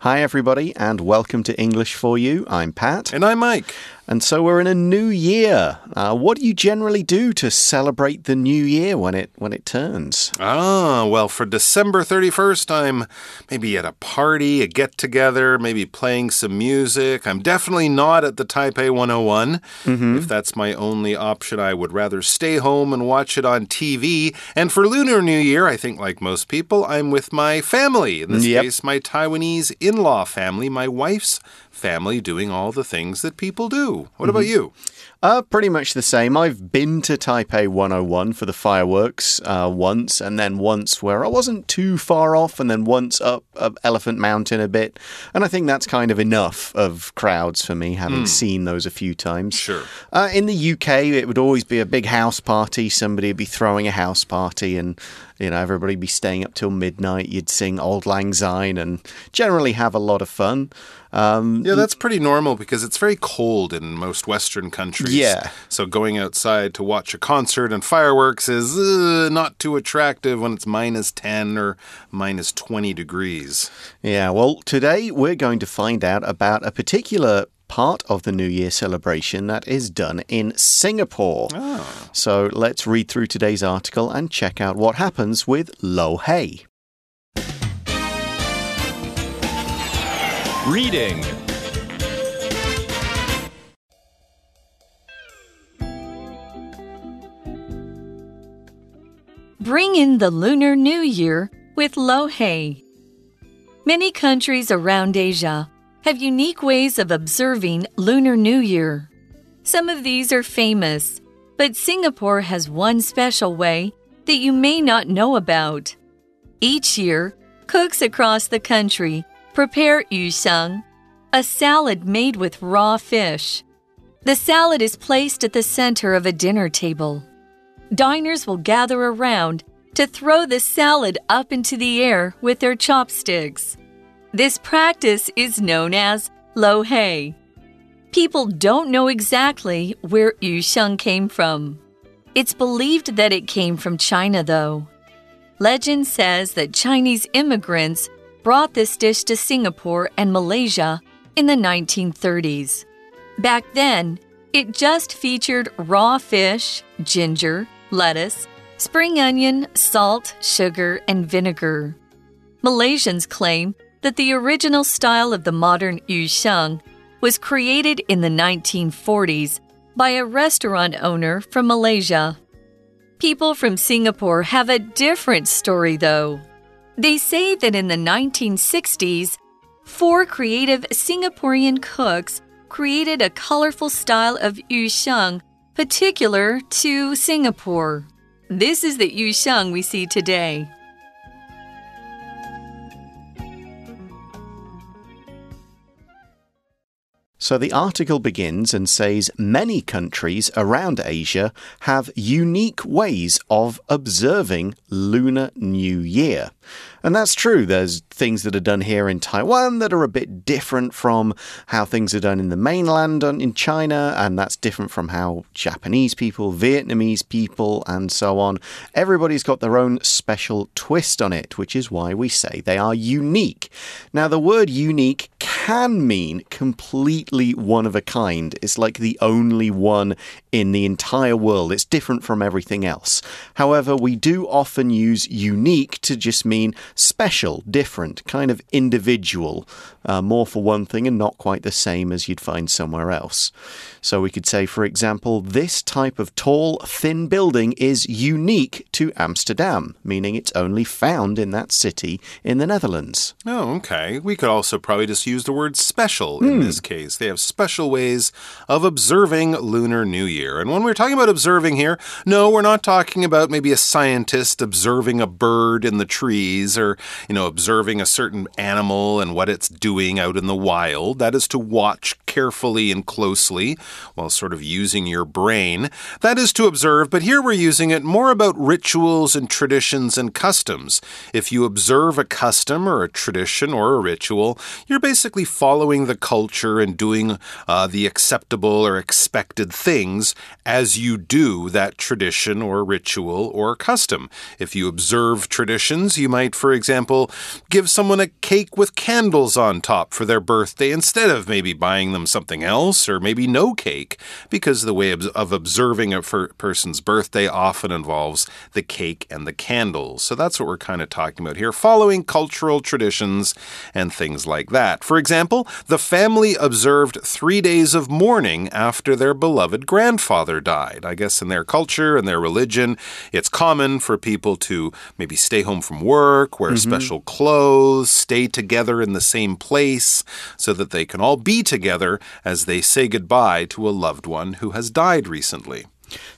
Hi, everybody, and welcome to English for You. I'm Pat. And I'm Mike. And so we're in a new year. Uh, what do you generally do to celebrate the new year when it when it turns? Ah, well, for December 31st, I'm maybe at a party, a get together, maybe playing some music. I'm definitely not at the Taipei 101. Mm -hmm. If that's my only option, I would rather stay home and watch it on TV. And for Lunar New Year, I think like most people, I'm with my family. In this yep. case, my Taiwanese in-law family, my wife's family doing all the things that people do. What mm -hmm. about mm-hmm. you? Uh, pretty much the same. I've been to Taipei 101 for the fireworks uh, once, and then once where I wasn't too far off, and then once up, up Elephant Mountain a bit. And I think that's kind of enough of crowds for me, having mm. seen those a few times. Sure. Uh, in the UK, it would always be a big house party. Somebody would be throwing a house party, and you know, everybody be staying up till midnight. You'd sing Auld Lang Syne and generally have a lot of fun. Um, yeah, that's pretty normal because it's very cold in most Western countries. Yeah. So going outside to watch a concert and fireworks is uh, not too attractive when it's minus 10 or minus 20 degrees. Yeah, well, today we're going to find out about a particular part of the New Year celebration that is done in Singapore. Oh. So let's read through today's article and check out what happens with Lo Hei. Reading Bring in the Lunar New Year with Lo Hei. Many countries around Asia have unique ways of observing Lunar New Year. Some of these are famous, but Singapore has one special way that you may not know about. Each year, cooks across the country prepare yu sheng, a salad made with raw fish. The salad is placed at the center of a dinner table. Diners will gather around to throw the salad up into the air with their chopsticks. This practice is known as lo hei. People don't know exactly where yu sheng came from. It's believed that it came from China, though. Legend says that Chinese immigrants brought this dish to Singapore and Malaysia in the 1930s. Back then, it just featured raw fish, ginger, lettuce, spring onion, salt, sugar, and vinegar. Malaysians claim that the original style of the modern yu was created in the 1940s by a restaurant owner from Malaysia. People from Singapore have a different story, though. They say that in the 1960s, four creative Singaporean cooks created a colorful style of yu particular to Singapore. This is the yu we see today. So the article begins and says many countries around Asia have unique ways of observing Lunar New Year. And that's true. There's things that are done here in Taiwan that are a bit different from how things are done in the mainland in China, and that's different from how Japanese people, Vietnamese people, and so on. Everybody's got their own special twist on it, which is why we say they are unique. Now, the word unique can mean completely one of a kind. It's like the only one in the entire world. It's different from everything else. However, we do often use unique to just mean special, different, kind of individual, uh, more for one thing and not quite the same as you'd find somewhere else. So we could say, for example, this type of tall, thin building is unique to Amsterdam, meaning it's only found in that city in the Netherlands. Oh, okay. We could also probably just use the word special in mm. this case. They have special ways of observing Lunar New Year. And when we're talking about observing here, no, we're not talking about maybe a scientist observing a bird in the trees or, you know, observing a certain animal and what it's doing out in the wild. That is to watch carefully and closely while sort of using your brain. That is to observe, but here we're using it more about rituals and traditions and customs. If you observe a custom or a tradition or a ritual, you're basically following the culture and doing uh, the acceptable or expected things as you do that tradition or ritual or custom. If you observe traditions, you might, for example, give someone a cake with candles on top for their birthday instead of maybe buying them something else or maybe no cake, because the way of observing a person's birthday often involves the cake and the candles. So that's what we're kind of talking about here, following cultural traditions and things like that. For example, the family observed three days of mourning after their beloved grandfather died. I guess in their culture and their religion, it's common for people to maybe stay home from work, wear mm -hmm. special clothes, stay together in the same place so that they can all be together as they say goodbye to a loved one who has died recently.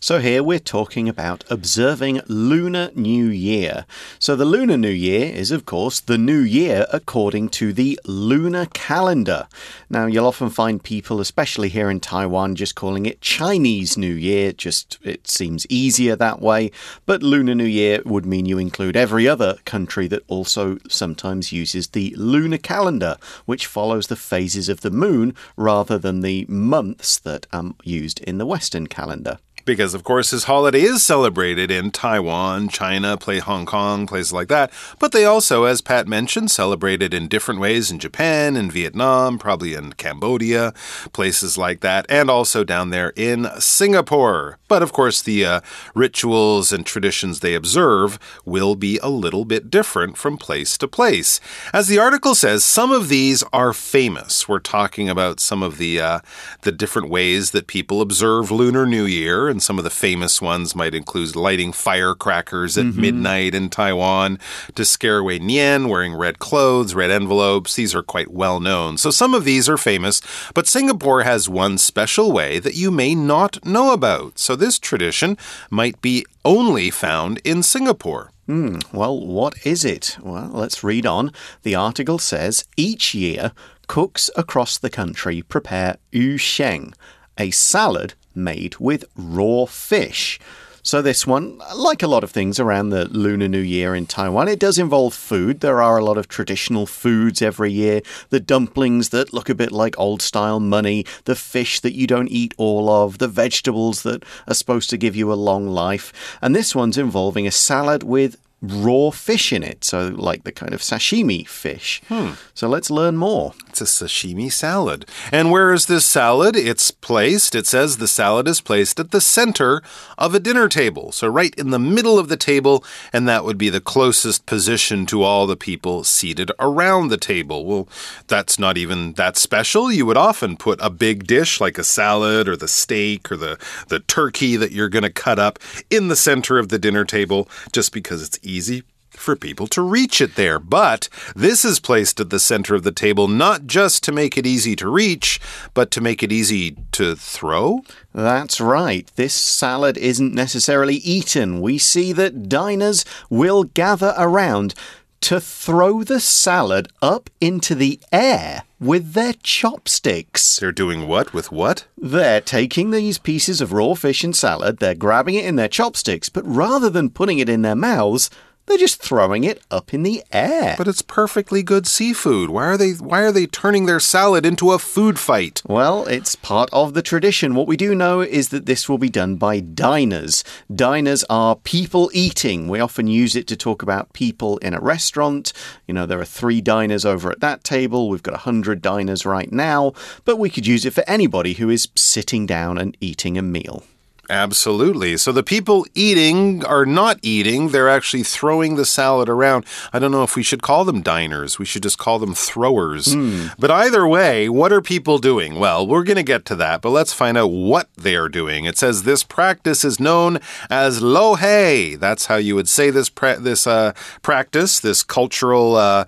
So, here we're talking about observing Lunar New Year. So, the Lunar New Year is, of course, the new year according to the lunar calendar. Now, you'll often find people, especially here in Taiwan, just calling it Chinese New Year. Just it seems easier that way. But Lunar New Year would mean you include every other country that also sometimes uses the lunar calendar, which follows the phases of the moon rather than the months that are used in the Western calendar because, of course, his holiday is celebrated in Taiwan, China, play Hong Kong, places like that. But they also, as Pat mentioned, celebrated in different ways in Japan, in Vietnam, probably in Cambodia, places like that, and also down there in Singapore. But of course, the uh, rituals and traditions they observe will be a little bit different from place to place. As the article says, some of these are famous. We're talking about some of the uh, the different ways that people observe Lunar New Year and some of the famous ones might include lighting firecrackers at mm -hmm. midnight in Taiwan to scare away Nian, wearing red clothes, red envelopes. These are quite well known. So some of these are famous, but Singapore has one special way that you may not know about. So this tradition might be only found in Singapore. Hmm, well, what is it? Well, let's read on. The article says each year, cooks across the country prepare yu sheng, a salad made with raw fish. So, this one, like a lot of things around the Lunar New Year in Taiwan, it does involve food. There are a lot of traditional foods every year. The dumplings that look a bit like old style money, the fish that you don't eat all of, the vegetables that are supposed to give you a long life. And this one's involving a salad with raw fish in it, so like the kind of sashimi fish. Hmm. So let's learn more. It's a sashimi salad. And where is this salad? It's placed, it says the salad is placed at the center of a dinner table. So right in the middle of the table, and that would be the closest position to all the people seated around the table. Well, that's not even that special. You would often put a big dish like a salad or the steak or the, the turkey that you're going to cut up in the center of the dinner table just because it's easy for people to reach it there. But this is placed at the center of the table not just to make it easy to reach, but to make it easy to throw. That's right. This salad isn't necessarily eaten. We see that diners will gather around to throw the salad up into the air with their chopsticks. They're doing what with what? They're taking these pieces of raw fish and salad, they're grabbing it in their chopsticks, but rather than putting it in their mouths, they're just throwing it up in the air. But it's perfectly good seafood. Why are they why are they turning their salad into a food fight? Well, it's part of the tradition. What we do know is that this will be done by diners. Diners are people eating. We often use it to talk about people in a restaurant. You know, there are 3 diners over at that table. We've got a 100 diners right now, but we could use it for anybody who is sitting down and eating a meal. Absolutely. So the people eating are not eating, they're actually throwing the salad around. I don't know if we should call them diners. We should just call them throwers. Mm. But either way, what are people doing? Well, we're going to get to that, but let's find out what they are doing. It says this practice is known as lo hei. That's how you would say this this uh, practice, this cultural uh,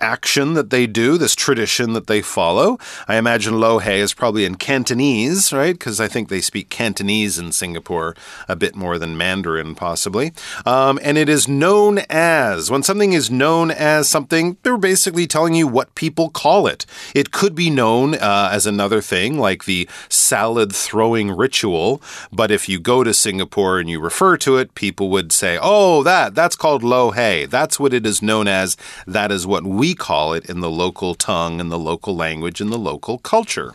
action that they do, this tradition that they follow. I imagine lo hei is probably in Cantonese, right? Because I think they speak Cantonese in Singapore a bit more than Mandarin, possibly. Um, and it is known as, when something is known as something, they're basically telling you what people call it. It could be known uh, as another thing, like the salad throwing ritual. But if you go to Singapore and you refer to it, people would say, oh, that, that's called lo hei. That's what it is known as. That is what we call it in the local tongue and the local language and the local culture.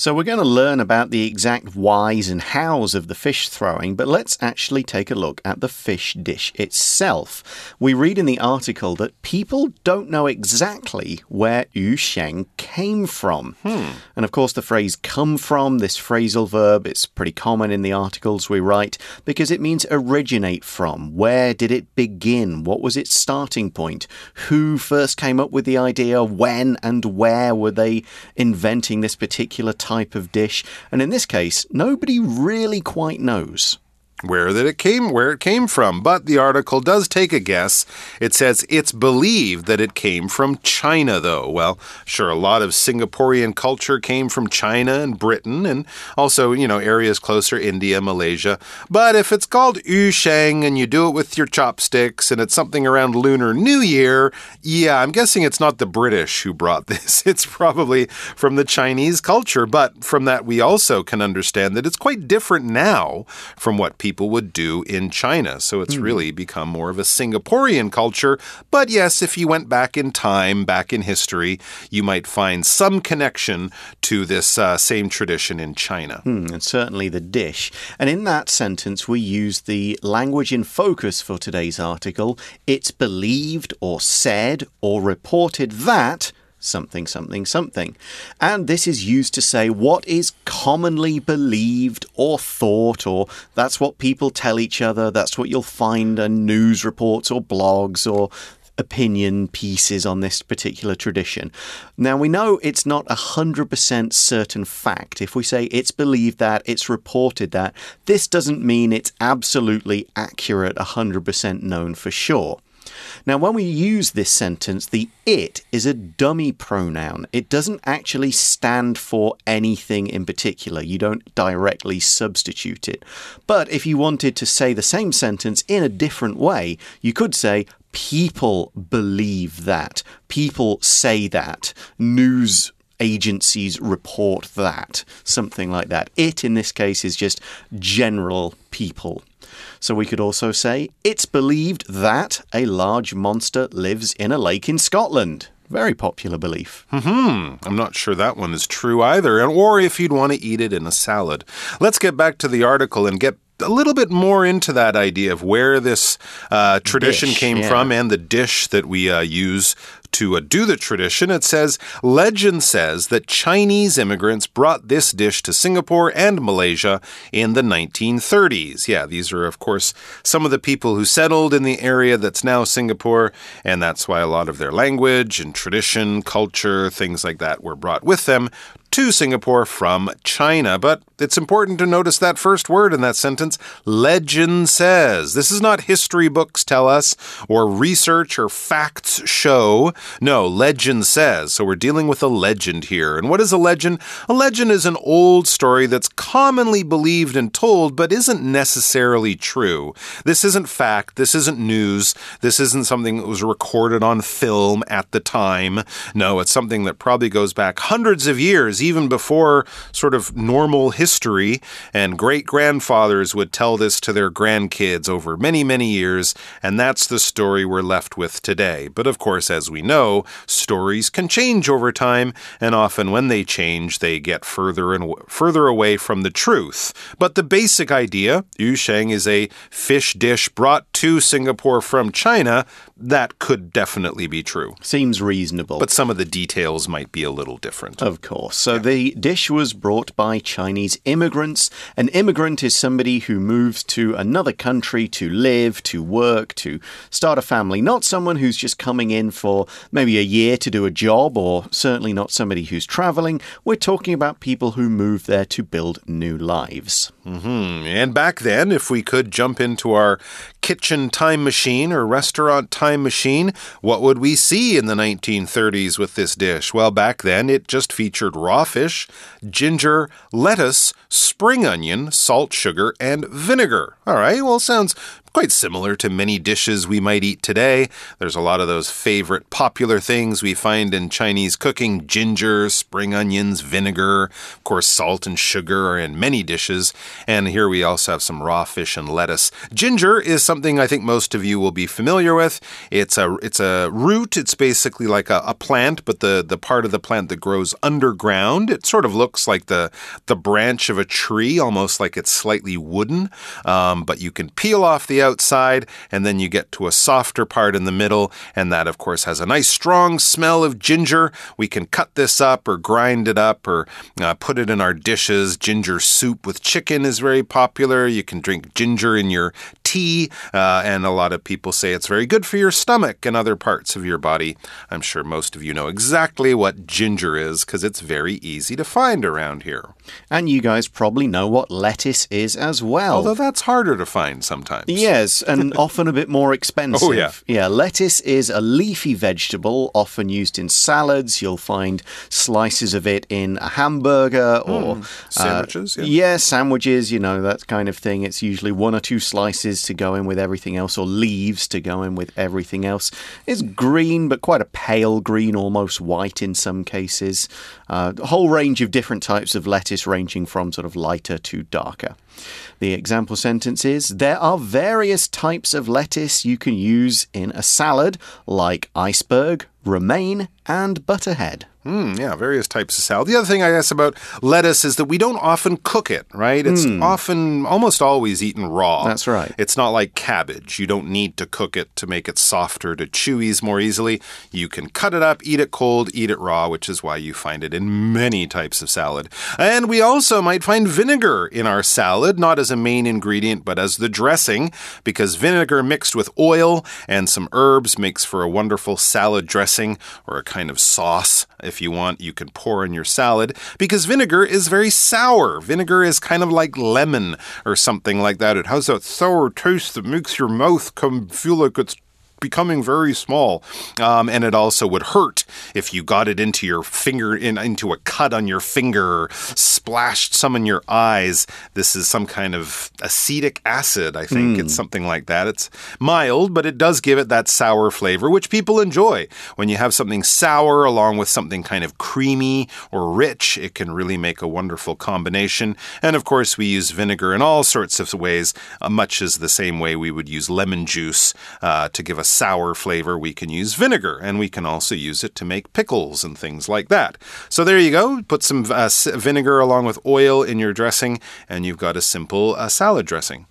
So we're going to learn about the exact whys and hows of the fish throwing, but let's actually take a look at the fish dish itself. We read in the article that people don't know exactly where yu sheng came from. Hmm. And of course, the phrase come from, this phrasal verb, it's pretty common in the articles we write because it means originate from. Where did it begin? What was its starting point? Who first came up with the idea? When and where were they inventing this particular type? Type of dish, and in this case, nobody really quite knows where that it came where it came from. But the article does take a guess. It says it's believed that it came from china though. Well sure a lot of singaporean culture came from china and britain and also you know areas closer india malaysia. But if it's called yu sheng and you do it with your chopsticks and it's something around lunar new year yeah i'm guessing it's not the british who brought this. It's probably from the chinese culture. But from that we also can understand that it's quite different now from what people people would do in China. So it's mm. really become more of a Singaporean culture. But yes, if you went back in time, back in history, you might find some connection to this uh, same tradition in China. Mm, and certainly the dish. And in that sentence, we use the language in focus for today's article. It's believed or said or reported that something, something, something. And this is used to say what is commonly believed or thought, or that's what people tell each other, that's what you'll find in news reports or blogs or opinion pieces on this particular tradition. Now, we know it's not a 100% certain fact. If we say it's believed that, it's reported that, this doesn't mean it's absolutely accurate, 100% known for sure. Now, when we use this sentence, the it is a dummy pronoun. It doesn't actually stand for anything in particular. You don't directly substitute it. But if you wanted to say the same sentence in a different way, you could say, People believe that. People say that. News agencies report that. Something like that. It, in this case, is just general people. So we could also say, it's believed that a large monster lives in a lake in Scotland. Very popular belief. Hmm. I'm not sure that one is true either. Or if you'd want to eat it in a salad. Let's get back to the article and get a little bit more into that idea of where this uh, tradition dish, came yeah. from and the dish that we uh, use to uh, do the tradition, it says legend says that Chinese immigrants brought this dish to Singapore and Malaysia in the 1930s. Yeah, these are, of course, some of the people who settled in the area that's now Singapore, and that's why a lot of their language and tradition, culture, things like that were brought with them to Singapore from China. But it's important to notice that first word in that sentence legend says. This is not history books tell us, or research or facts show. No, legend says. So we're dealing with a legend here. And what is a legend? A legend is an old story that's commonly believed and told, but isn't necessarily true. This isn't fact. This isn't news. This isn't something that was recorded on film at the time. No, it's something that probably goes back hundreds of years even before sort of normal history, and great grandfathers would tell this to their grandkids over many, many years, and that's the story we're left with today. But of course, as we know, stories can change over time, and often when they change, they get further and further away from the truth. But the basic idea, yu sheng is a fish dish brought to Singapore from China, that could definitely be true. Seems reasonable. But some of the details might be a little different. Of course. So the dish was brought by Chinese immigrants. An immigrant is somebody who moves to another country to live, to work, to start a family. Not someone who's just coming in for maybe a year to do a job, or certainly not somebody who's traveling. We're talking about people who move there to build new lives. Mm -hmm. And back then, if we could jump into our kitchen time machine or restaurant time machine, what would we see in the 1930s with this dish? Well, back then it just featured raw fish, ginger, lettuce, spring onion, salt, sugar, and vinegar. All right, well, sounds quite similar to many dishes we might eat today. There's a lot of those favorite popular things we find in Chinese cooking ginger, spring onions, vinegar, of course, salt and sugar are in many dishes. And here we also have some raw fish and lettuce. Ginger is something I think most of you will be familiar with. It's a it's a root. It's basically like a, a plant, but the, the part of the plant that grows underground. It sort of looks like the the branch of a tree, almost like it's slightly wooden. Um, but you can peel off the outside, and then you get to a softer part in the middle, and that, of course, has a nice strong smell of ginger. We can cut this up or grind it up or uh, put it in our dishes. Ginger soup with chicken is very popular. You can drink ginger in your tea, uh, and a lot of people say it's very good for your stomach and other parts of your body. I'm sure most of you know exactly what ginger is because it's very easy to find around here. And you guys probably know what lettuce is as well. Although that's harder to find sometimes. Yes, and often a bit more expensive. Oh, yeah. Yeah, lettuce is a leafy vegetable, often used in salads. You'll find slices of it in a hamburger or uh, Sandwiches, yeah. yeah, sandwiches, you know, that kind of thing. It's usually one or two slices to go in with everything else, or leaves to go in with everything else. It's green, but quite a pale green, almost white in some cases. Uh, a whole range of different types of lettuce, ranging from sort of lighter to darker. The example sentence is There are various types of lettuce you can use in a salad, like iceberg, romaine, and butterhead. Mm, yeah, various types of salad. The other thing I guess about lettuce is that we don't often cook it, right? It's often, almost always eaten raw. That's right. It's not like cabbage. You don't need to cook it to make it softer, to chewies more easily. You can cut it up, eat it cold, eat it raw, which is why you find it in many types of salad. And we also might find vinegar in our salad, not as a main ingredient, but as the dressing, because vinegar mixed with oil and some herbs makes for a wonderful salad dressing or a kind of sauce if you want, you can pour in your salad because vinegar is very sour. Vinegar is kind of like lemon or something like that. It has that sour taste that makes your mouth come feel like it's becoming very small. Um, and it also would hurt if you got it into your finger, in, into a cut on your finger, or splashed some in your eyes. This is some kind of acetic acid, I think. It's something like that. It's mild, but it does give it that sour flavor, which people enjoy. When you have something sour along with something kind of creamy or rich, it can really make a wonderful combination. And of course, we use vinegar in all sorts of ways, uh, much as the same way we would use lemon juice uh, to give a sour flavor. We can use vinegar, and we can also use it to make pickles and things like that. So there you go. Put some uh, vinegar along with oil in your dressing, and you've got a simple uh, salad dressing.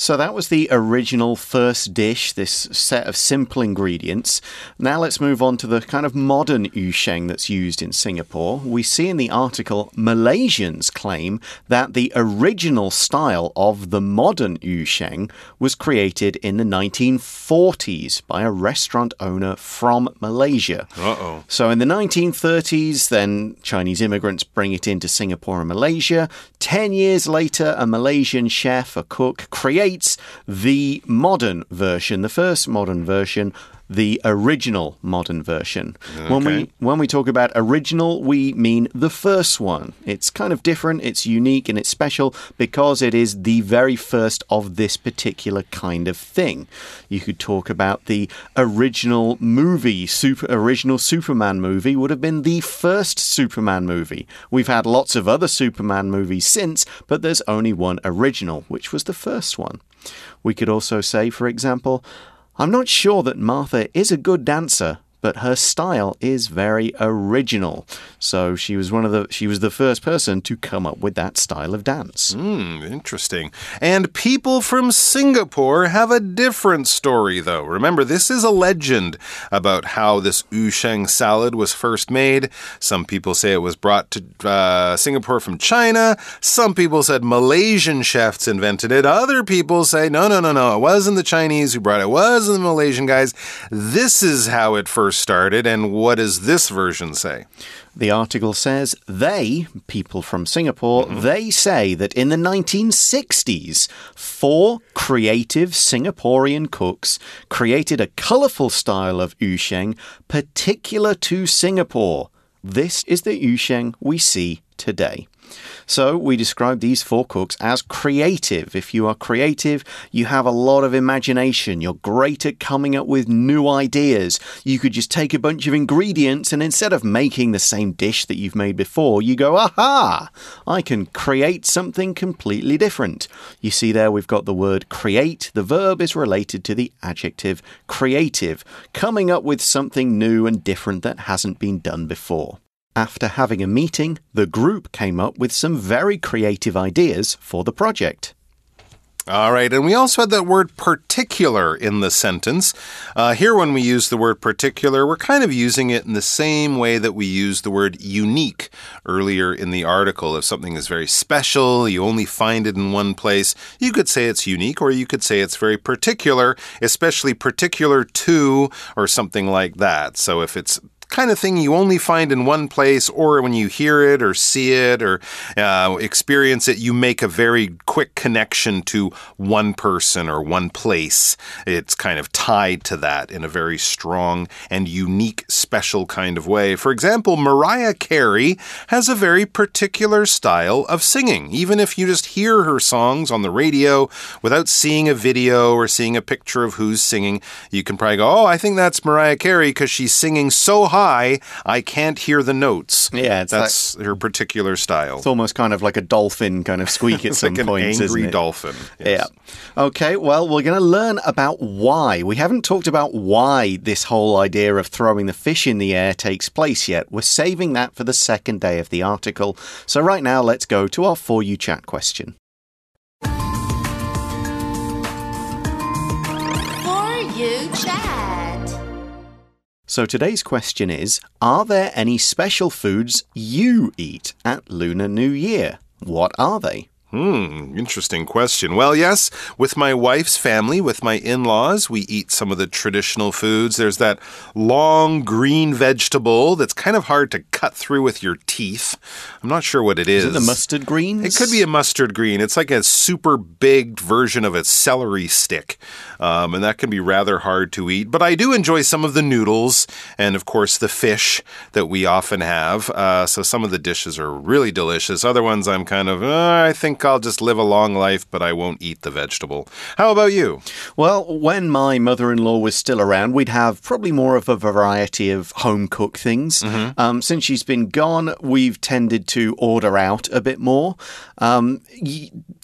So that was the original first dish, this set of simple ingredients. Now let's move on to the kind of modern yusheng that's used in Singapore. We see in the article Malaysians claim that the original style of the modern yusheng was created in the 1940s by a restaurant owner from Malaysia. Uh oh. So in the 1930s, then Chinese immigrants bring it into Singapore and Malaysia. Ten years later, a Malaysian chef, a cook, creates the modern version, the first modern version. The original modern version. When we when we talk about original, we mean the first one. It's kind of different, it's unique, and it's special because it is the very first of this particular kind of thing. You could talk about the original movie, super original Superman movie would have been the first Superman movie. We've had lots of other Superman movies since, but there's only one original, which was the first one. We could also say, for example, I'm not sure that Martha is a good dancer, but her style is very original. So she was one of the she was the first person to come up with that style of dance. Hmm, interesting. And people from Singapore have a different story, though. Remember, this is a legend about how this yusheng salad was first made. Some people say it was brought to uh, Singapore from China. Some people said Malaysian chefs invented it. Other people say, no, no, no, no. It wasn't the Chinese who brought it. It wasn't the Malaysian guys. This is how it first first started, and what does this version say? The article says they, people from Singapore, mm -hmm. they say that in the 1960s, four creative Singaporean cooks created a colorful style of yusheng particular to Singapore. This is the yusheng we see today. So we describe these four cooks as creative. If you are creative, you have a lot of imagination. You're great at coming up with new ideas. You could just take a bunch of ingredients and instead of making the same dish that you've made before, you go, aha, I can create something completely different. You see there we've got the word create. The verb is related to the adjective creative, coming up with something new and different that hasn't been done before. After having a meeting, the group came up with some very creative ideas for the project. All right, and we also had that word particular in the sentence. Uh, here, when we use the word particular, we're kind of using it in the same way that we used the word unique earlier in the article. If something is very special, you only find it in one place, you could say it's unique, or you could say it's very particular, especially particular to, or something like that. So if it's kind of thing you only find in one place, or when you hear it or see it or uh, experience it, you make a very quick connection to one person or one place. It's kind of tied to that in a very strong and unique, special kind of way. For example, Mariah Carey has a very particular style of singing. Even if you just hear her songs on the radio without seeing a video or seeing a picture of who's singing, you can probably go, Oh, I think that's Mariah Carey because she's singing so high high, I can't hear the notes. Yeah, that's like, her particular style. It's almost kind of like a dolphin kind of squeak at some like points, angry dolphin. Yes. Yeah. Okay, well, we're going to learn about why. We haven't talked about why this whole idea of throwing the fish in the air takes place yet. We're saving that for the second day of the article. So right now, let's go to our For You Chat question. So today's question is Are there any special foods you eat at Lunar New Year? What are they? Hmm, interesting question. Well, yes, with my wife's family, with my in laws, we eat some of the traditional foods. There's that long green vegetable that's kind of hard to cut through with your teeth. I'm not sure what it is. Is it the mustard green? It could be a mustard green. It's like a super big version of a celery stick, um, and that can be rather hard to eat. But I do enjoy some of the noodles and, of course, the fish that we often have. Uh, so some of the dishes are really delicious. Other ones I'm kind of, uh, I think think I'll just live a long life, but I won't eat the vegetable. How about you? Well, when my mother in law was still around, we'd have probably more of a variety of home cooked things. Mm -hmm. um, since she's been gone, we've tended to order out a bit more. Um,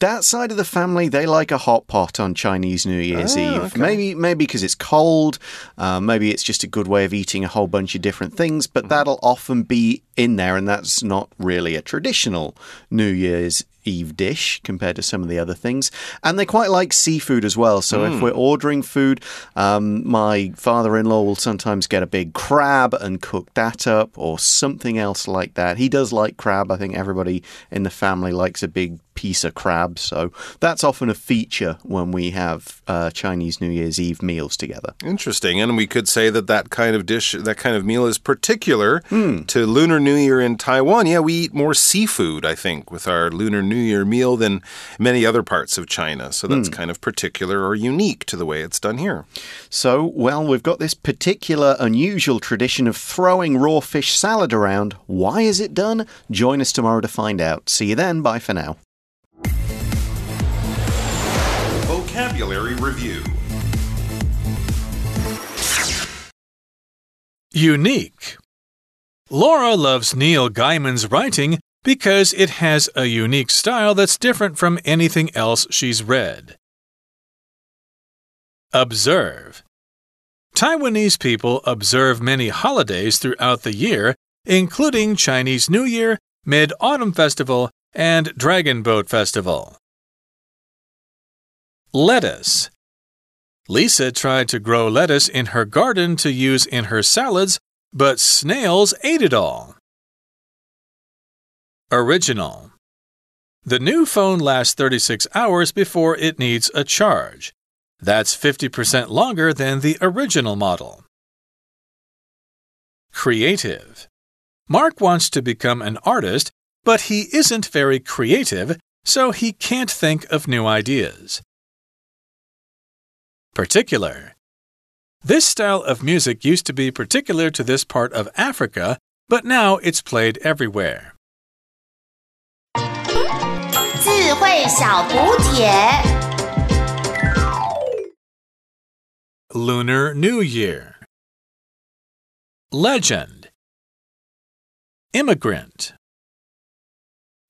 that side of the family, they like a hot pot on Chinese New Year's oh, Eve. Okay. Maybe maybe because it's cold. Uh, maybe it's just a good way of eating a whole bunch of different things. But mm -hmm. that'll often be in there, and that's not really a traditional New Year's Eve dish compared to some of the other things. And they quite like seafood as well. So mm. if hmm. we're ordering food, um, my father in law will sometimes get a big crab and cook that up or something else like that. He does like crab. I think everybody in the family likes a big piece of crab. So that's often a feature when we have uh, Chinese New Year's Eve meals together. Interesting. And we could say that that kind of dish, that kind of meal is particular mm. to Lunar New Year in Taiwan. Yeah, we eat more seafood, I think, with our Lunar New Year meal than many other parts of China. So that's mm. kind of particular or unique to the way it's done here. So, well, we've got this particular unusual tradition of throwing raw fish salad around. Why is it done? Join us tomorrow to find out. See you then. Bye for now. Vocabulary Review Unique. Laura loves Neil Gaiman's writing because it has a unique style that's different from anything else she's read. Observe. Taiwanese people observe many holidays throughout the year, including Chinese New Year, Mid Autumn Festival, and Dragon Boat Festival. Lettuce. Lisa tried to grow lettuce in her garden to use in her salads, but snails ate it all. Original. The new phone lasts 36 hours before it needs a charge. That's 50% longer than the original model. creative. Mark wants to become an artist, but he isn't very creative, so he can't think of new ideas. Particular. This style of music used to be particular to this part of Africa, but now it's played everywhere. Lunar New Year. Legend. Immigrant.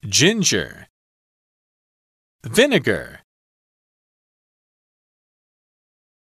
Ginger. Vinegar.